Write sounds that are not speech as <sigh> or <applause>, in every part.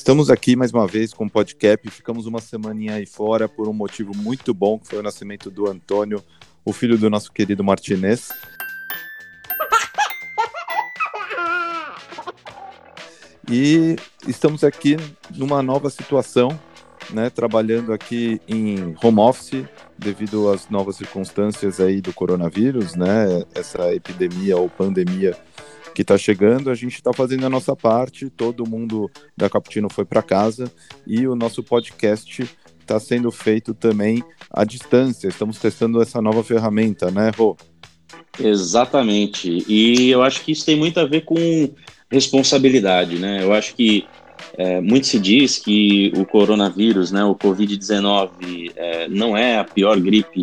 Estamos aqui mais uma vez com o podcast. Ficamos uma semaninha aí fora por um motivo muito bom, que foi o nascimento do Antônio, o filho do nosso querido Martinez. E estamos aqui numa nova situação, né, trabalhando aqui em home office devido às novas circunstâncias aí do coronavírus, né, essa epidemia ou pandemia que está chegando, a gente está fazendo a nossa parte, todo mundo da Caputino foi para casa e o nosso podcast está sendo feito também à distância. Estamos testando essa nova ferramenta, né, Rô? Exatamente. E eu acho que isso tem muito a ver com responsabilidade, né? Eu acho que é, muito se diz que o coronavírus, né, o Covid-19, é, não é a pior gripe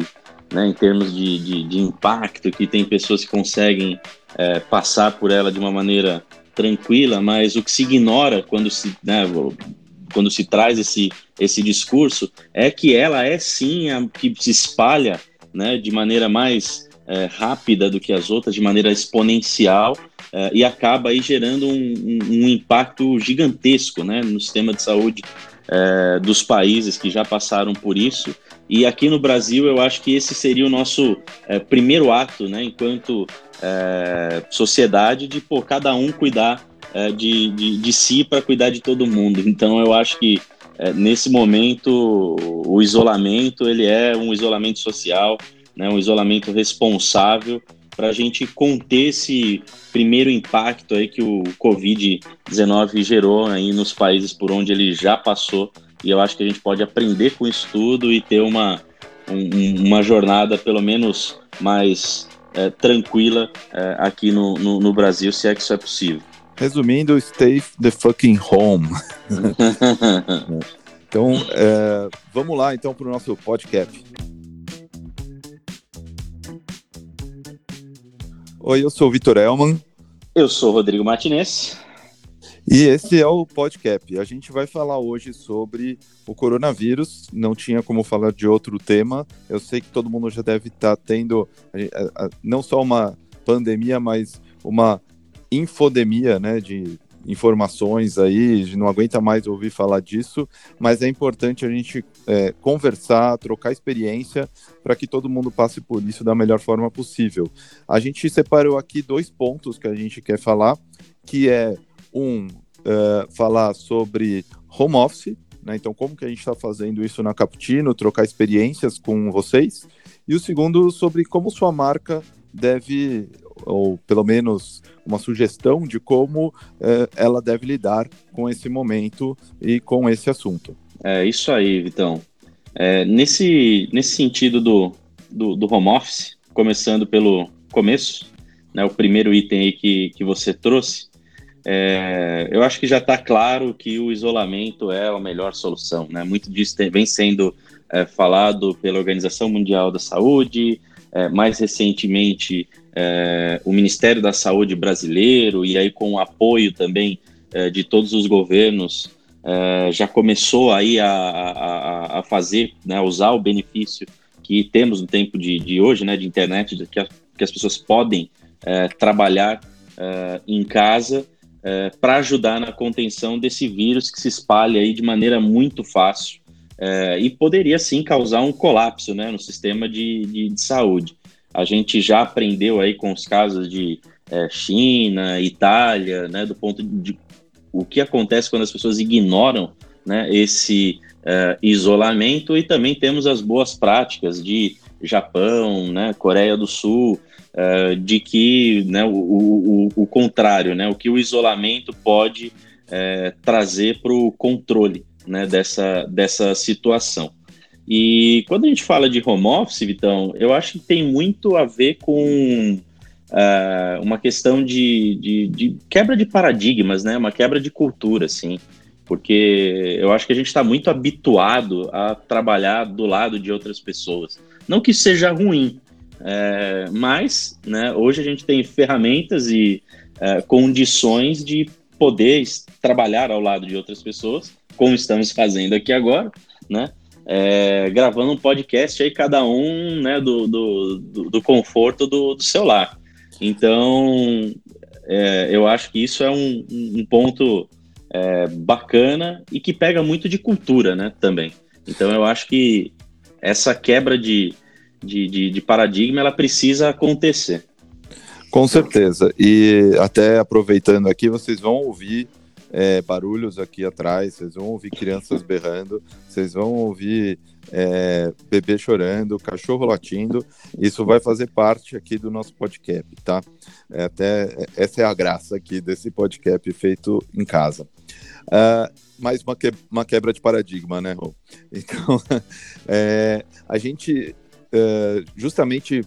né, em termos de, de, de, impacto, que tem pessoas que conseguem é, passar por ela de uma maneira tranquila, mas o que se ignora quando se, né, quando se traz esse, esse discurso é que ela é sim a que se espalha né, de maneira mais é, rápida do que as outras, de maneira exponencial, é, e acaba aí gerando um, um, um, impacto gigantesco né, no sistema de saúde é, dos países que já passaram por isso. E aqui no Brasil, eu acho que esse seria o nosso é, primeiro ato, né, enquanto é, sociedade, de pô, cada um cuidar é, de, de, de, si para cuidar de todo mundo. Então, eu acho que é, nesse momento o isolamento ele é um isolamento social, né, um isolamento responsável para a gente conter esse primeiro impacto aí que o Covid-19 gerou aí nos países por onde ele já passou. E eu acho que a gente pode aprender com isso tudo e ter uma, um, uma jornada pelo menos mais é, tranquila é, aqui no, no, no, Brasil, se é que isso é possível. Resumindo, stay the fucking home. <laughs> então, é, vamos lá então para o nosso podcast. Oi, eu sou o Vitor Elman. Eu sou o Rodrigo Martinez. E esse é o podcast. A gente vai falar hoje sobre o coronavírus. Não tinha como falar de outro tema. Eu sei que todo mundo já deve estar tá tendo não só uma pandemia, mas uma infodemia, né, de informações aí, não aguenta mais ouvir falar disso, mas é importante a gente é, conversar, trocar experiência para que todo mundo passe por isso da melhor forma possível. A gente separou aqui dois pontos que a gente quer falar, que é um uh, falar sobre home office, né? Então, como que a gente está fazendo isso na Caputino, trocar experiências com vocês. E o segundo, sobre como sua marca deve ou pelo menos uma sugestão de como é, ela deve lidar com esse momento e com esse assunto. É isso aí, Vitão. É, nesse, nesse sentido do, do, do, home office, começando pelo começo, né, o primeiro item aí que, que você trouxe, é, eu acho que já está claro que o isolamento é a melhor solução. Né? Muito disso tem, vem sendo é, falado pela Organização Mundial da Saúde, é, mais recentemente é, o Ministério da Saúde brasileiro, e aí com o apoio também é, de todos os governos, é, já começou aí a, a, a fazer, né, usar o benefício que temos no tempo de, de hoje, né, de internet, que, a, que as pessoas podem trabalhar em casa para ajudar na contenção desse vírus que se espalha aí de maneira muito fácil é, e poderia sim causar um colapso né, no sistema de, de, de, saúde. A gente já aprendeu aí com os casos de é, China, Itália, né, do ponto de o que acontece quando as pessoas ignoram né, esse é, isolamento e também temos as boas práticas de Japão, né, Coreia do Sul, é, de que né, o, o, o, contrário, né, o que o isolamento pode é, trazer para o controle né, dessa, dessa situação. E quando a gente fala de home office, Vitão, eu acho que tem muito a ver com uh, uma questão de, de, de, quebra de paradigmas, né? Uma quebra de cultura, assim. Porque eu acho que a gente está muito habituado a trabalhar do lado de outras pessoas. Não que seja ruim, é, mas né, hoje a gente tem ferramentas e é, condições de poder trabalhar ao lado de outras pessoas como estamos fazendo aqui agora, né? É, gravando um podcast aí, cada um né, do, do, do, conforto do, do seu lar. Então, é, eu acho que isso é um, um ponto é, bacana e que pega muito de cultura, né, também. Então eu acho que essa quebra de, de, de, de paradigma, ela precisa acontecer. Com certeza. E até aproveitando aqui, vocês vão ouvir é, barulhos aqui atrás, vocês vão ouvir crianças berrando, vocês vão ouvir é, bebê chorando, cachorro latindo. Isso vai fazer parte aqui do nosso podcast, tá? É, até essa é a graça aqui desse podcast feito em casa. Uh, mais uma, que, uma quebra de paradigma, né, Rô? <laughs> Então, <laughs> é, a gente uh, justamente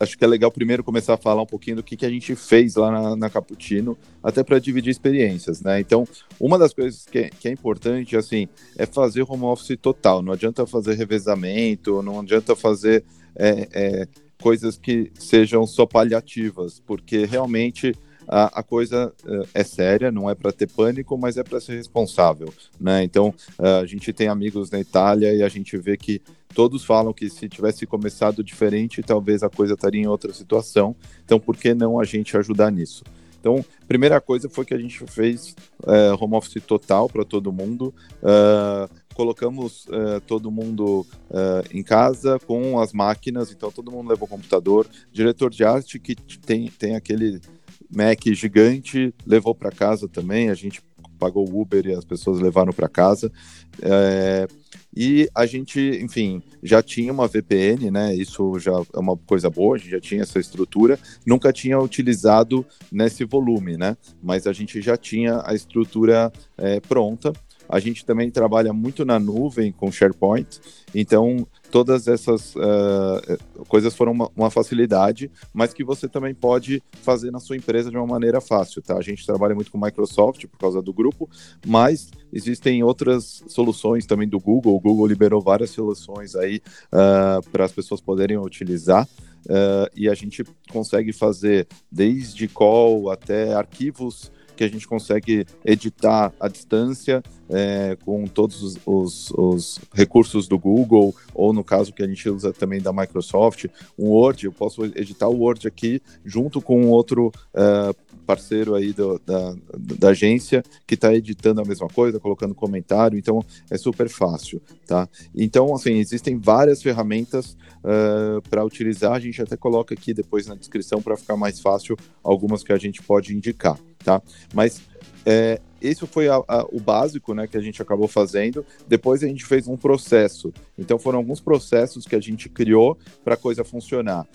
acho que é legal primeiro começar a falar um pouquinho do que, que a gente fez lá na, na Caputino, até para dividir experiências, né? Então, uma das coisas que é, que é, importante, assim, é fazer home office total. Não adianta fazer revezamento, não adianta fazer é, é, coisas que sejam só paliativas, porque realmente a, a coisa uh, é séria, não é para ter pânico, mas é para ser responsável, né? Então, uh, a gente tem amigos na Itália e a gente vê que todos falam que se tivesse começado diferente, talvez a coisa estaria em outra situação. Então, por que não a gente ajudar nisso? Então, primeira coisa foi que a gente fez uh, home office total para todo mundo. Uh, colocamos uh, todo mundo em casa com as máquinas, então todo mundo levou computador. Diretor de arte que tem, tem aquele Mac gigante, levou para casa também. A gente pagou o Uber e as pessoas levaram para casa. É, e a gente, enfim, já tinha uma VPN, né? Isso já é uma coisa boa, a gente já tinha essa estrutura, nunca tinha utilizado nesse volume, né? Mas a gente já tinha a estrutura é, pronta. A gente também trabalha muito na nuvem com SharePoint, então todas essas uh, coisas foram uma, uma, facilidade, mas que você também pode fazer na sua empresa de uma maneira fácil, tá? A gente trabalha muito com Microsoft por causa do grupo, mas existem outras soluções também do Google. O Google liberou várias soluções aí uh, para as pessoas poderem utilizar. Uh, e a gente consegue fazer desde call até arquivos que a gente consegue editar à distância é, com todos os, os, os, recursos do Google, ou no caso que a gente usa também da Microsoft, um Word, eu posso editar o Word aqui junto com outro uh, parceiro aí do, da, da agência que está editando a mesma coisa, colocando comentário, então é super fácil, tá? Então, assim, existem várias ferramentas uh, para utilizar, a gente até coloca aqui depois na descrição para ficar mais fácil algumas que a gente pode indicar tá? Mas é, isso foi a, a, o básico né, que a gente acabou fazendo. Depois a gente fez um processo. Então foram alguns processos que a gente criou para a coisa funcionar.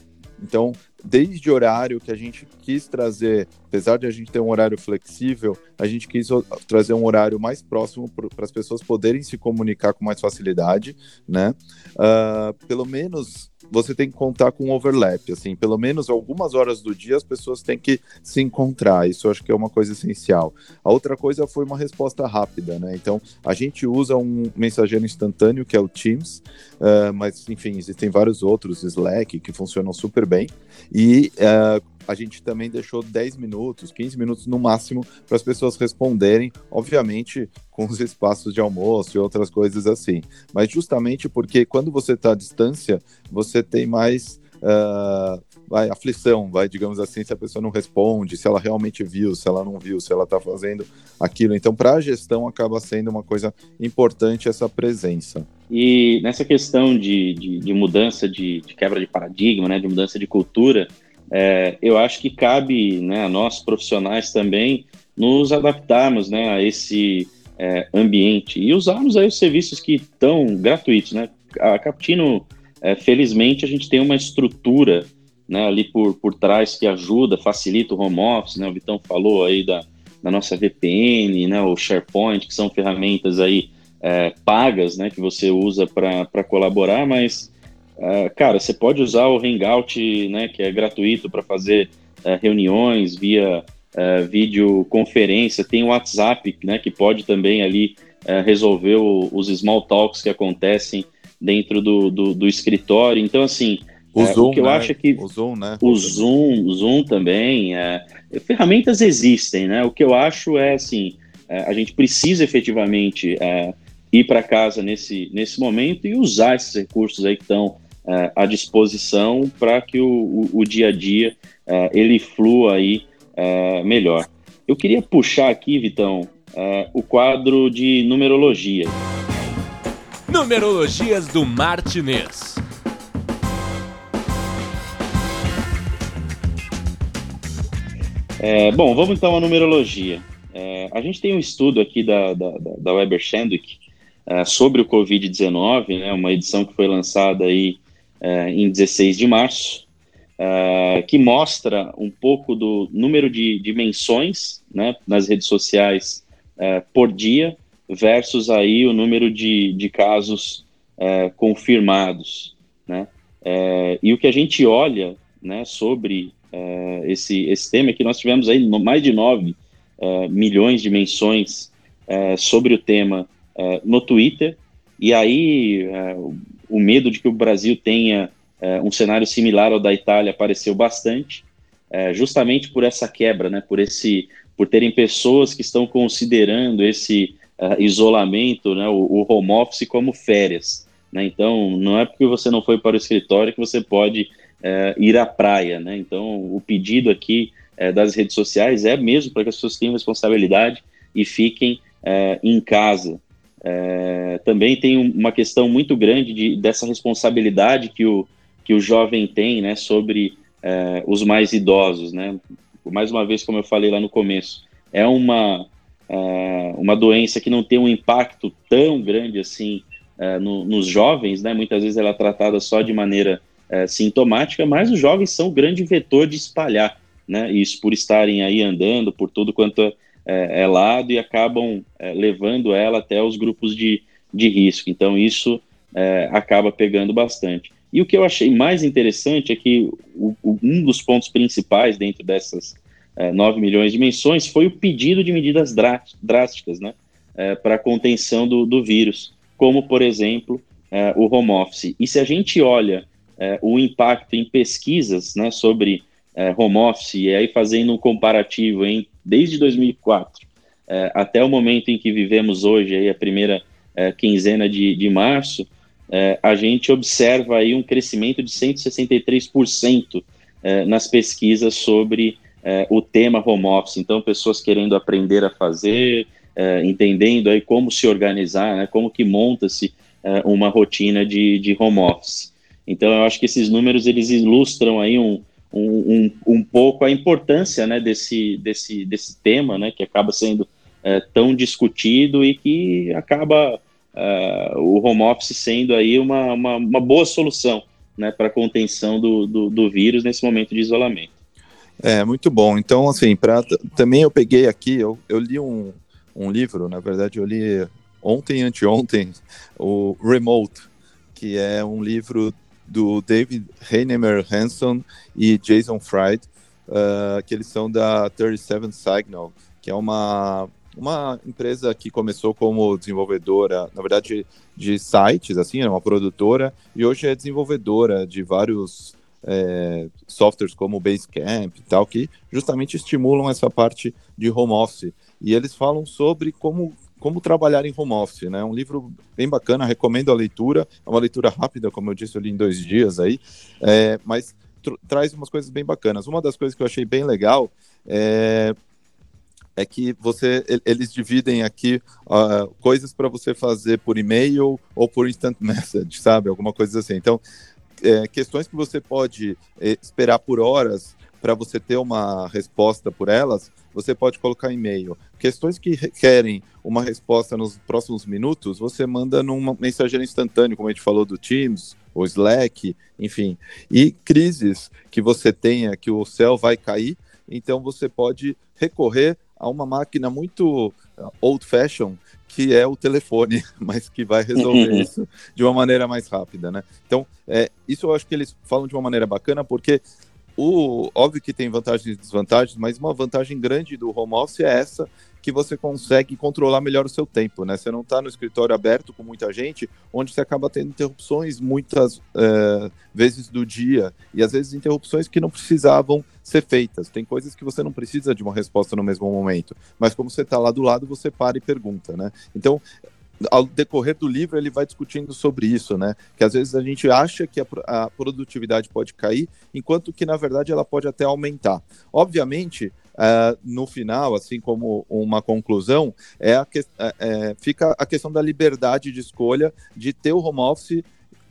Então, desde horário que a gente quis trazer, apesar de a gente ter um horário flexível, a gente quis trazer um horário mais próximo para as pessoas poderem se comunicar com mais facilidade, né? Uh, pelo menos você tem que contar com um overlap, assim, pelo menos algumas horas do dia as pessoas têm que se encontrar, isso eu acho que é uma coisa essencial. A outra coisa foi uma resposta rápida, né? Então, a gente usa um mensageiro instantâneo, que é o Teams, uh, mas, enfim, existem vários outros, Slack, que funcionam super bem, e uh, a gente também deixou 10 minutos, 15 minutos no máximo para as pessoas responderem, obviamente com os espaços de almoço e outras coisas assim. Mas justamente porque quando você está à distância, você tem mais uh, vai, aflição, vai, digamos assim, se a pessoa não responde, se ela realmente viu, se ela não viu, se ela está fazendo aquilo. Então, para a gestão, acaba sendo uma coisa importante essa presença. E nessa questão de, de, de mudança, de, de, quebra de paradigma, né, de mudança de cultura, é, eu acho que cabe né, a nós profissionais também nos adaptarmos né, a esse é, ambiente e usarmos aí os serviços que estão gratuitos. Né? A Captino, é, felizmente, a gente tem uma estrutura né, ali por, por trás que ajuda, facilita o home office. Né? O Vitão falou aí da, da nossa VPN, né, o SharePoint, que são ferramentas aí é, pagas né, que você usa para colaborar, mas Uh, cara, você pode usar o Hangout, né, que é gratuito para fazer uh, reuniões via uh, videoconferência. Tem o WhatsApp, né, que pode também ali resolver o, os small talks que acontecem dentro do, do, do escritório. Então, assim, o, Zoom, o que eu né? acho é que o Zoom, né? O Zoom, Zoom também. ferramentas existem, né? O que eu acho é assim, a gente precisa efetivamente ir para casa nesse, nesse momento e usar esses recursos aí que estão uh, à disposição para que o, o, o, dia a dia uh, ele flua aí uh, melhor. Eu queria puxar aqui, Vitão, o quadro de numerologia. Numerologias do Martinez. É, bom, vamos então à numerologia. É, a gente tem um estudo aqui da, da, da Weber Shandwick é, sobre o Covid-19, né, uma edição que foi lançada aí é, em 16 de março, é, que mostra um pouco do número de, de menções né, nas redes sociais é, por dia versus aí o número de, de casos confirmados, né? e o que a gente olha né, sobre esse, esse tema é que nós tivemos aí mais de 9 milhões de menções sobre o tema no Twitter, e aí o medo de que o Brasil tenha é, um cenário similar ao da Itália apareceu bastante, é, justamente por essa quebra, né, por esse, por terem pessoas que estão considerando esse uh, isolamento, né, o, o, home office como férias. Né? Então, não é porque você não foi para o escritório que você pode uh, ir à praia. Né? Então, o pedido aqui das redes sociais é mesmo para que as pessoas tenham responsabilidade e fiquem em casa. É, também tem uma questão muito grande de, dessa responsabilidade que o, que o jovem tem né, sobre é, os mais idosos. Né? Mais uma vez, como eu falei lá no começo, é uma, é, uma doença que não tem um impacto tão grande assim é, no, nos jovens, né? muitas vezes ela é tratada só de maneira é, sintomática, mas os jovens são o grande vetor de espalhar né? isso por estarem aí andando por tudo quanto é é, lado e acabam é, levando ela até os grupos de, de risco. Então, isso é, acaba pegando bastante. E o que eu achei mais interessante é que o, o, um dos pontos principais dentro dessas é, 9 milhões de menções foi o pedido de medidas drásticas né, é, para contenção do, do, vírus, como, por exemplo, é, o home office. E se a gente olha é, o impacto em pesquisas né, sobre é, home office, e aí fazendo um comparativo em desde 2004 é, até o momento em que vivemos hoje, aí a primeira é, quinzena de, de março, é, a gente observa aí um crescimento de 163% é, nas pesquisas sobre é, o tema home office. Então, pessoas querendo aprender a fazer, entendendo aí como se organizar, né, como que monta-se uma rotina de, de home office. Então, eu acho que esses números eles ilustram aí um, um, um, pouco a importância né, desse, desse, desse tema, né, que acaba sendo é, tão discutido e que acaba é, o home office sendo aí uma, uma, uma boa solução né, para a contenção do, do, do, vírus nesse momento de isolamento. É, muito bom. Então, assim, pra, também eu peguei aqui, eu, eu li um, um livro, na verdade eu li ontem, anteontem, o Remote, que é um livro do David Heinemer Hanson e Jason Fried, uh, que eles são da 37 Signal, que é uma, uma empresa que começou como desenvolvedora, na verdade, de sites, assim, é uma produtora, e hoje é desenvolvedora de vários é, softwares como Basecamp e tal, que justamente estimulam essa parte de home office. E eles falam sobre como como Trabalhar em Home Office, né? Um livro bem bacana, recomendo a leitura. É uma leitura rápida, como eu disse, eu li em dois dias aí, é, mas traz umas coisas bem bacanas. Uma das coisas que eu achei bem legal é, é que você eles dividem aqui uh, coisas para você fazer por e-mail ou por instant <laughs> message, sabe? Alguma coisa assim. Então, é, questões que você pode é, esperar por horas para você ter uma resposta por elas, você pode colocar e-mail. Questões que requerem uma resposta nos próximos minutos, você manda numa mensageira instantânea, como a gente falou do Teams, ou Slack, enfim. E crises que você tenha, que o céu vai cair, então você pode recorrer a uma máquina muito uh, old fashion, que é o telefone, <laughs> mas que vai resolver <laughs> isso de uma maneira mais rápida, né? Então, é, isso eu acho que eles falam de uma maneira bacana, porque o, óbvio que tem vantagens e desvantagens, mas uma vantagem grande do home office é essa, que você consegue controlar melhor o seu tempo, né? Você não está no escritório aberto com muita gente, onde você acaba tendo interrupções muitas é, vezes do dia, e às vezes interrupções que não precisavam ser feitas. Tem coisas que você não precisa de uma resposta no mesmo momento, mas como você está lá do lado, você para e pergunta, né? Então, ao decorrer do livro ele vai discutindo sobre isso, né? Que às vezes a gente acha que a, a produtividade pode cair, enquanto que na verdade ela pode até aumentar. Obviamente, Uh, no final, assim como uma conclusão, é a que, é, é, fica a questão da liberdade de escolha de ter o home office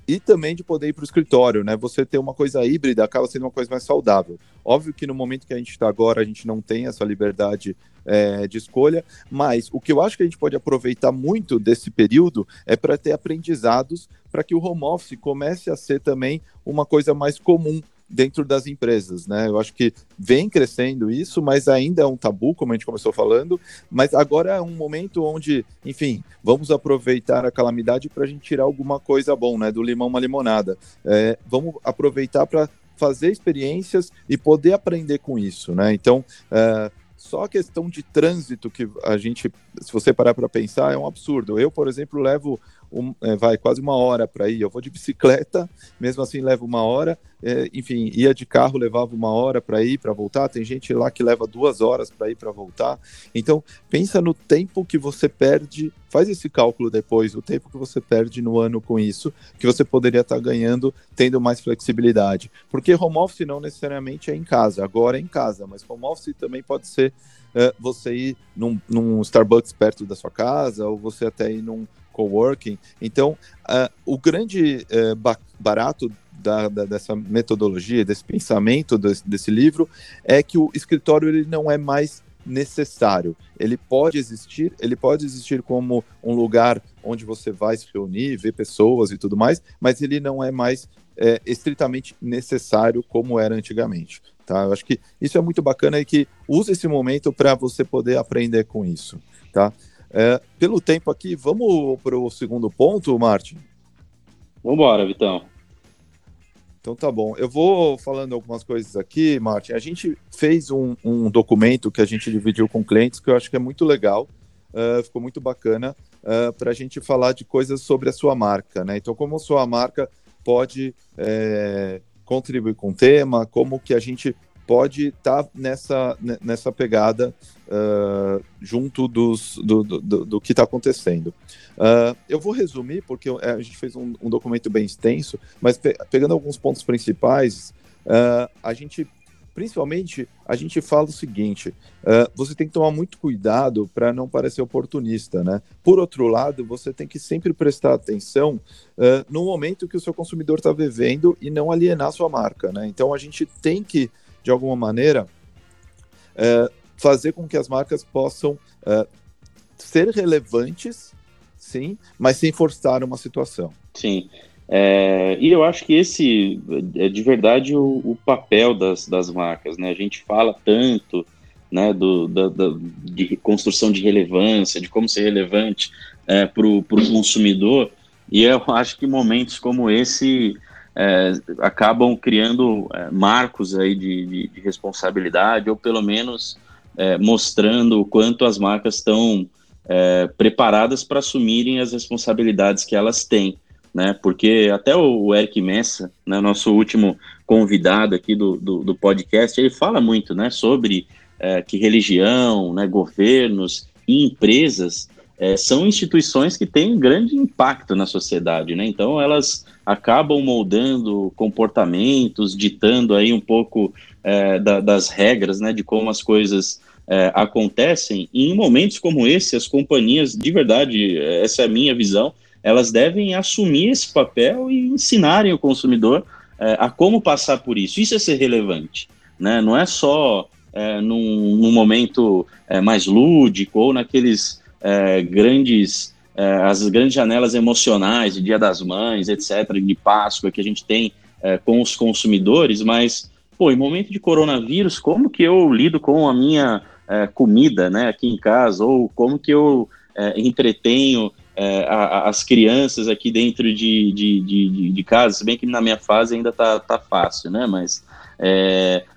e também de poder ir para o escritório, né? Você ter uma coisa híbrida acaba sendo uma coisa mais saudável. Óbvio que no momento que a gente está agora, a gente não tem essa liberdade é, de escolha, mas o que eu acho que a gente pode aproveitar muito desse período é para ter aprendizados para que o home office comece a ser também uma coisa mais comum dentro das empresas, né? Eu acho que vem crescendo isso, mas ainda é um tabu, como a gente começou falando. Mas agora é um momento onde, enfim, vamos aproveitar a calamidade para a gente tirar alguma coisa bom, né? Do limão uma limonada. É, vamos aproveitar para fazer experiências e poder aprender com isso, né? Então, é, só a questão de trânsito que a gente, se você parar para pensar, é um absurdo. Eu, por exemplo, levo um, é, vai quase uma hora para ir. Eu vou de bicicleta, mesmo assim levo uma hora. É, enfim, ia de carro, levava uma hora para ir, para voltar. Tem gente lá que leva duas horas para ir, para voltar. Então, pensa no tempo que você perde. Faz esse cálculo depois, o tempo que você perde no ano com isso, que você poderia estar tá ganhando tendo mais flexibilidade. Porque home office não necessariamente é em casa, agora é em casa, mas home office também pode ser é, você ir num, num Starbucks perto da sua casa, ou você até ir num coworking. Então, uh, o grande uh, barato da, da, dessa metodologia, desse pensamento desse, desse, livro, é que o escritório ele não é mais necessário. Ele pode existir, ele pode existir como um lugar onde você vai se reunir, ver pessoas e tudo mais, mas ele não é mais é, estritamente necessário como era antigamente. Tá? Eu acho que isso é muito bacana e que use esse momento para você poder aprender com isso. Tá? É, pelo tempo aqui, vamos para o segundo ponto, Martin? Vamos embora, Vitão. Então tá bom. Eu vou falando algumas coisas aqui, Martin. A gente fez um, um documento que a gente dividiu com clientes que eu acho que é muito legal, uh, ficou muito bacana uh, para a gente falar de coisas sobre a sua marca, né? Então, como a sua marca pode é, contribuir com o tema, como que a gente pode estar tá nessa, nessa pegada uh, junto dos, do, do, do que está acontecendo. Uh, eu vou resumir, porque é, a gente fez um, um documento bem extenso, mas pe pegando alguns pontos principais, uh, a gente principalmente a gente fala o seguinte: você tem que tomar muito cuidado para não parecer oportunista, né? Por outro lado, você tem que sempre prestar atenção no momento que o seu consumidor está vivendo e não alienar sua marca, né? Então a gente tem que de alguma maneira, é, fazer com que as marcas possam é, ser relevantes, sim, mas sem forçar uma situação. Sim. É, e eu acho que esse é de verdade o, o, papel das, das marcas, né? A gente fala tanto né, do, da, da, de construção de relevância, de como ser relevante é, para o consumidor, e eu <laughs> acho que momentos como esse é, acabam criando é, marcos aí de, de, de, responsabilidade, ou pelo menos é, mostrando o quanto as marcas estão é, preparadas para assumirem as responsabilidades que elas têm. Né? Porque até o Eric Messa, né, nosso último convidado aqui do, do, do podcast, ele fala muito né, sobre é, que religião, né, governos e empresas é, são instituições que têm grande impacto na sociedade, né? Então elas acabam moldando comportamentos, ditando aí um pouco é, da, das regras, né, de como as coisas é, acontecem. E em momentos como esse, as companhias, de verdade, essa é a minha visão, elas devem assumir esse papel e ensinarem o consumidor é, a como passar por isso. Isso é ser relevante, né? Não é só é, num, num momento é, mais lúdico ou naqueles é, grandes é, as grandes janelas emocionais de Dia das Mães, etc., de Páscoa que a gente tem é, com os consumidores, mas pô, em momento de coronavírus, como que eu lido com a minha é, comida, né, aqui em casa, ou como que eu é, entretenho é, a, as crianças aqui dentro de, de, de, de, casa, se bem que na minha fase ainda tá, tá fácil, né, mas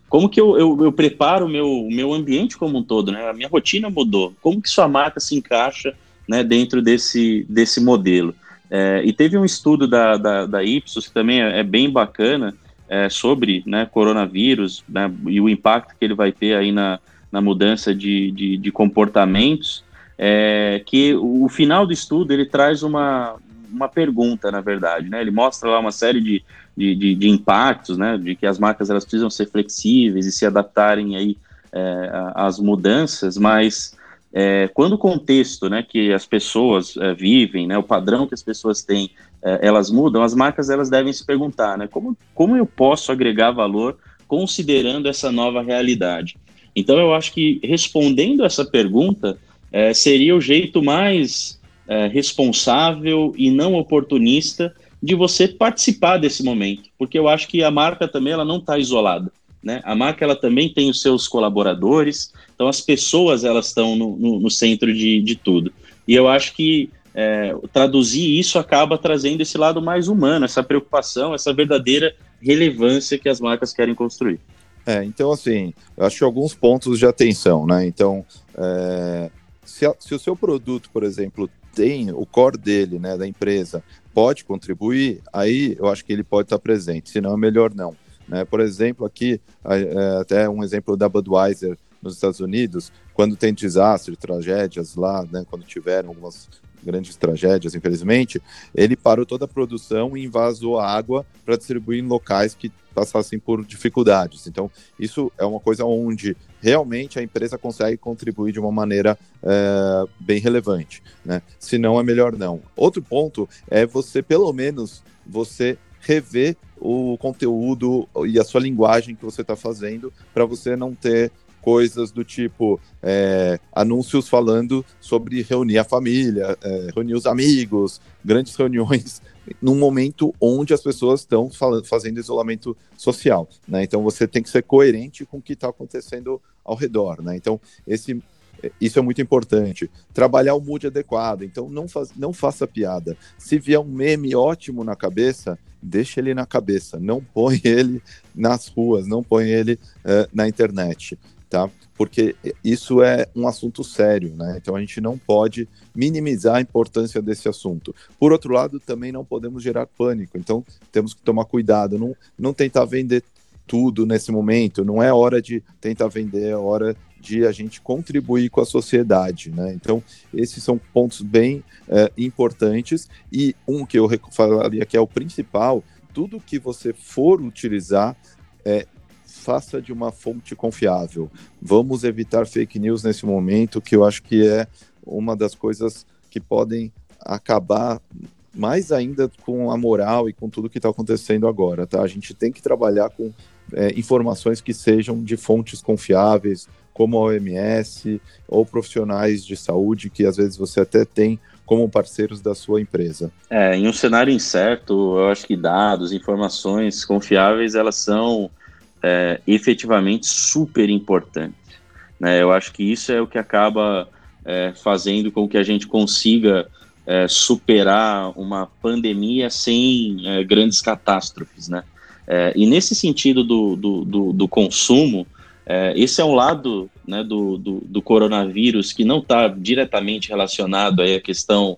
como que eu, eu, eu preparo o meu, meu ambiente como um todo, né? A minha rotina mudou. Como que sua marca se encaixa né, dentro desse, desse modelo? É, e teve um estudo da, da, da Ipsos que também é, é bem bacana é, sobre né, coronavírus né, e o impacto que ele vai ter aí na, na mudança de, de, de comportamentos. é que o final do estudo ele traz uma, uma pergunta, na verdade, né? Ele mostra lá uma série de, de, de, de impactos, né? De que as marcas elas precisam ser flexíveis e se adaptarem aí é, às mudanças, mas é, quando o contexto, né, que as pessoas é, vivem, né, o padrão que as pessoas têm, é, elas mudam, as marcas elas devem se perguntar, né, como, como eu posso agregar valor considerando essa nova realidade? Então eu acho que respondendo essa pergunta é, seria o jeito mais é, responsável e não oportunista de você participar desse momento, porque eu acho que a marca também ela não está isolada. Né? A marca ela também tem os seus colaboradores, então as pessoas elas estão no, no, no centro de, de tudo. E eu acho que é, traduzir isso acaba trazendo esse lado mais humano, essa preocupação, essa verdadeira relevância que as marcas querem construir. É, então assim, eu acho que alguns pontos de atenção, né? Então, é, se, a, se o seu produto, por exemplo, tem o core dele, né, da empresa, pode contribuir, aí eu acho que ele pode estar presente, senão é melhor não. Né? Por exemplo, aqui, é, até um exemplo da Budweiser nos Estados Unidos, quando tem desastre, tragédias lá, né, quando tiveram algumas grandes tragédias, infelizmente, ele parou toda a produção e invasou a água para distribuir em locais que passassem por dificuldades. Então, isso é uma coisa onde realmente a empresa consegue contribuir de uma maneira é, bem relevante, né? Se não, é melhor não. Outro ponto é você, pelo menos, você rever o conteúdo e a sua linguagem que você está fazendo para você não ter coisas do tipo é, anúncios falando sobre reunir a família, é, reunir os amigos, grandes reuniões <laughs> num momento onde as pessoas estão fazendo isolamento social, né? Então você tem que ser coerente com o que está acontecendo ao redor, né? Então esse isso é muito importante. Trabalhar o mood adequado. Então, não, faz, não faça piada. Se vier um meme ótimo na cabeça, deixa ele na cabeça. Não põe <laughs> ele nas ruas, não põe ele uh, na internet tá? Porque isso é um assunto sério, né? Então a gente não pode minimizar a importância desse assunto. Por outro lado, também não podemos gerar pânico. Então temos que tomar cuidado, não, não tentar vender tudo nesse momento. Não é hora de tentar vender, é hora de a gente contribuir com a sociedade, né? Então esses são pontos bem é, importantes e um que eu falaria que é o principal. Tudo que você for utilizar, é, faça de uma fonte confiável. Vamos evitar fake news nesse momento, que eu acho que é uma das coisas que podem acabar mais ainda com a moral e com tudo que está acontecendo agora, tá? A gente tem que trabalhar com é, informações que sejam de fontes confiáveis, como a OMS ou profissionais de saúde que às vezes você até tem como parceiros da sua empresa. É, em um cenário incerto, eu acho que dados, informações confiáveis, elas são é, efetivamente super importante. Né? Eu acho que isso é o que acaba é, fazendo com que a gente consiga é, superar uma pandemia sem é, grandes catástrofes. Né? É, e nesse sentido do, do, do, do consumo, é, esse é um lado né, do, do, do, coronavírus que não está diretamente relacionado aí à questão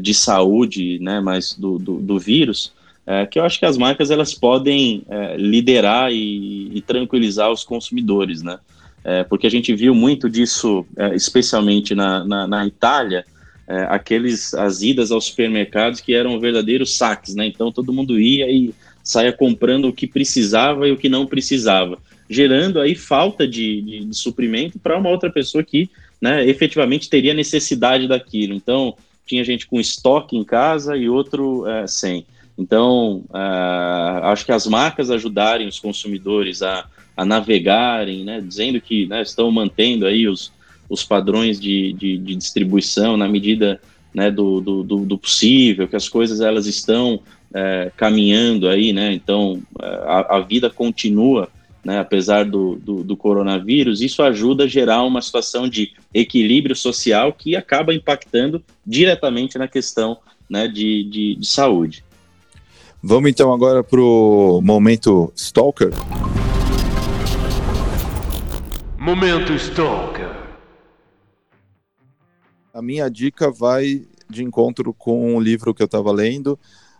de saúde, né, mas do, do, do vírus, é, que eu acho que as marcas elas podem é, liderar e, e, tranquilizar os consumidores, né? É, porque a gente viu muito disso, é, especialmente na, na, na Itália, é, aqueles as idas aos supermercados que eram verdadeiros saques, né? Então todo mundo ia e saia comprando o que precisava e o que não precisava, gerando aí falta de, de, de suprimento para uma outra pessoa que, né, efetivamente teria necessidade daquilo. Então tinha gente com estoque em casa e outro é, sem. Então, uh, acho que as marcas ajudarem os consumidores a, a navegarem, né, dizendo que né, estão mantendo aí os, os padrões de, de, de distribuição na medida né, do, do, do, possível, que as coisas elas estão uh, caminhando aí, né, então uh, a, a, vida continua, né, apesar do, do, do, coronavírus, isso ajuda a gerar uma situação de equilíbrio social que acaba impactando diretamente na questão né, de, de, de saúde. Vamos então agora para o momento Stalker. Momento Stalker. A minha dica vai de encontro com um livro que eu estava lendo.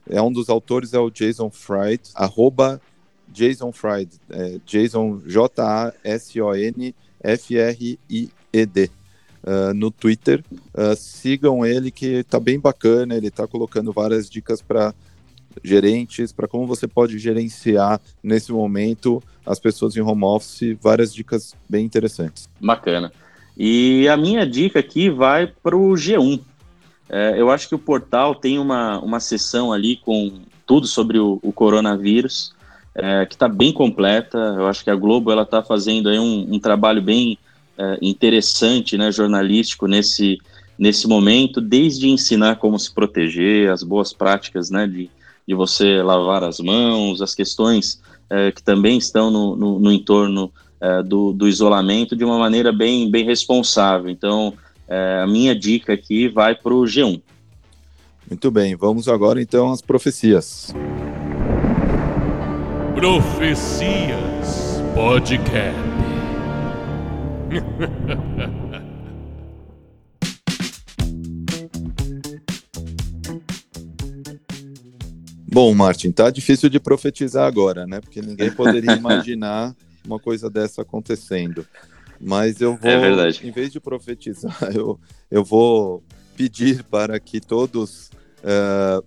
É um dos autores é o Jason Fried, arroba Jason Fried, é Jason J A S O N F R I E D. uh, no Twitter. Uh, sigam ele, que está bem bacana. Ele está colocando várias dicas para gerentes, para como você pode gerenciar nesse momento as pessoas em home office. Várias dicas bem interessantes. Bacana. E a minha dica aqui vai para o G1. É, eu acho que o portal tem uma, uma sessão ali com tudo sobre o, o coronavírus, é, que está bem completa. Eu acho que a Globo ela está fazendo aí um, um trabalho bem é, interessante, né, jornalístico nesse, nesse momento, desde ensinar como se proteger, as boas práticas, né, de, de você lavar as mãos, as questões é, que também estão no, no, no entorno é, do, do, isolamento de uma maneira bem, bem responsável. Então, é, a minha dica aqui vai para o G1. Muito bem, vamos agora então às profecias. Profecias Podcast. <laughs> Bom, Martin, tá difícil de profetizar agora, né? Porque ninguém poderia <laughs> imaginar uma coisa dessa acontecendo. Mas eu vou, é em vez de profetizar, <laughs> eu, eu vou pedir para que todos uh,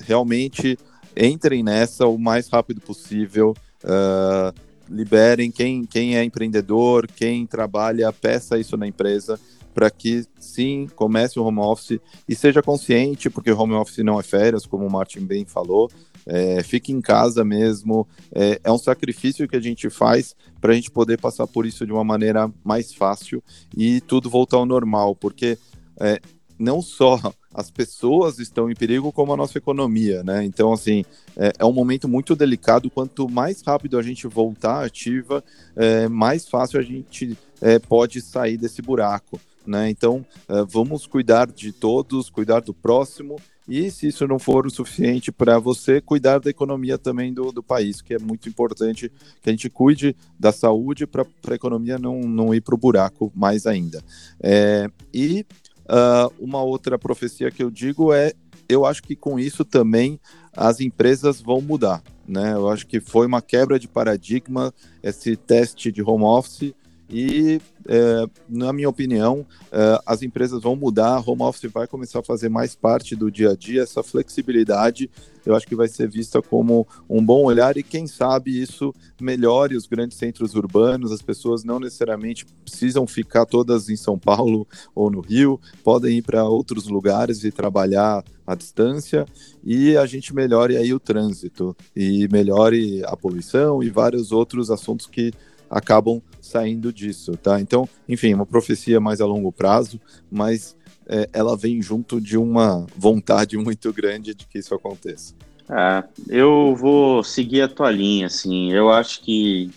realmente entrem nessa o mais rápido possível. Uh, liberem quem, quem é empreendedor, quem trabalha, peça isso na empresa para que sim comece o home office e seja consciente, porque home office não é férias, como o Martin bem falou. É, fique em casa mesmo. É, é um sacrifício que a gente faz para a gente poder passar por isso de uma maneira mais fácil e tudo voltar ao normal, porque é, não só as pessoas estão em perigo, como a nossa economia, né? Então, assim, é, é um momento muito delicado. Quanto mais rápido a gente voltar ativa, é, mais fácil a gente é, pode sair desse buraco, né? Então, é, vamos cuidar de todos, cuidar do próximo. E se isso não for o suficiente para você, cuidar da economia também do, do país, que é muito importante que a gente cuide da saúde para a economia não, não ir para o buraco mais ainda. É, e Uh, uma outra profecia que eu digo é: eu acho que com isso também as empresas vão mudar. Né? Eu acho que foi uma quebra de paradigma esse teste de home office e, é, na minha opinião, é, as empresas vão mudar, home office vai começar a fazer mais parte do dia a dia, essa flexibilidade eu acho que vai ser vista como um bom olhar e quem sabe isso melhore os grandes centros urbanos, as pessoas não necessariamente precisam ficar todas em São Paulo ou no Rio, podem ir para outros lugares e trabalhar à distância e a gente melhore aí o trânsito e melhore a poluição e vários outros assuntos que acabam saindo disso, tá? Então, enfim, uma profecia mais a longo prazo, mas é, ela vem junto de uma vontade <laughs> muito grande de que isso aconteça. Ah, eu vou seguir a tua linha, assim. Eu acho que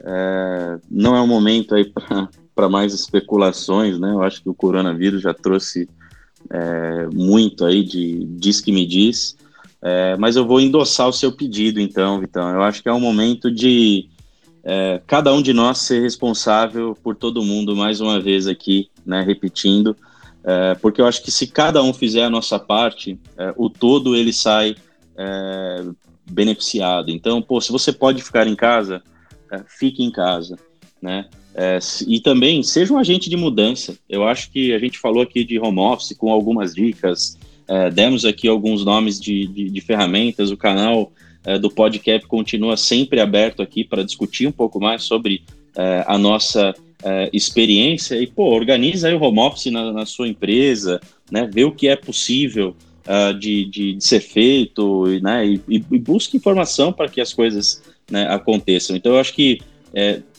é, não é um momento aí <laughs> para mais especulações, né? Eu acho que o coronavírus já trouxe é, muito aí de diz que me diz. É, mas eu vou endossar o seu pedido, então, Vitão. Eu acho que é um momento de é, cada um de nós ser responsável por todo mundo, mais uma vez aqui, né, repetindo, é, porque eu acho que se cada um fizer a nossa parte, é, o todo ele sai é, beneficiado. Então, pô, se você pode ficar em casa, é, fique em casa, né? É, e também seja um agente de mudança. Eu acho que a gente falou aqui de home office com algumas dicas, demos aqui alguns nomes de, de, de ferramentas, o canal é, do podcast continua sempre aberto aqui para discutir um pouco mais sobre é, a nossa é, experiência. E, pô, organiza aí o home office na, na sua empresa, né, vê o que é possível uh, de, de, de, ser feito né, e, e, e busque informação para que as coisas né, aconteçam. Então, eu acho que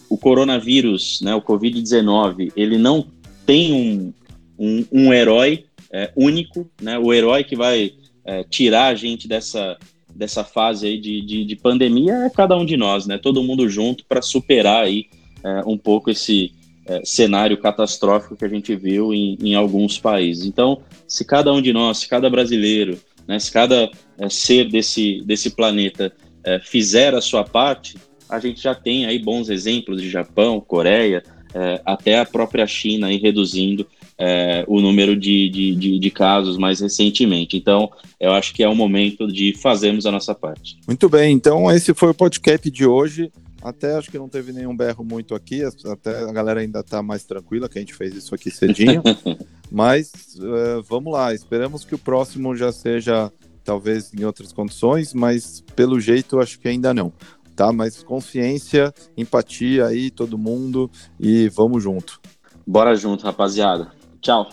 o coronavírus, né, o Covid-19, ele não tem um, um, um herói é, único, né, o herói que vai é, tirar a gente dessa dessa fase aí de, de, de, pandemia é cada um de nós, né? Todo mundo junto para superar aí é, um pouco esse é, cenário catastrófico que a gente viu em, em, alguns países. Então, se cada um de nós, se cada brasileiro, né, se cada é, ser desse, desse planeta é, fizer a sua parte, a gente já tem aí bons exemplos de Japão, Coreia, é, até a própria China aí reduzindo é, o número de, de, de, de, casos mais recentemente. Então, eu acho que é o momento de fazermos a nossa parte. Muito bem, então esse foi o podcast de hoje. Até acho que não teve nenhum berro muito aqui, até a galera ainda tá mais tranquila, que a gente fez isso aqui cedinho. <laughs> Mas uh, vamos lá, esperamos que o próximo já seja talvez em outras condições, mas pelo jeito acho que ainda não. Tá? Mas consciência, empatia aí, todo mundo, e vamos junto. Bora junto, rapaziada. Tchau.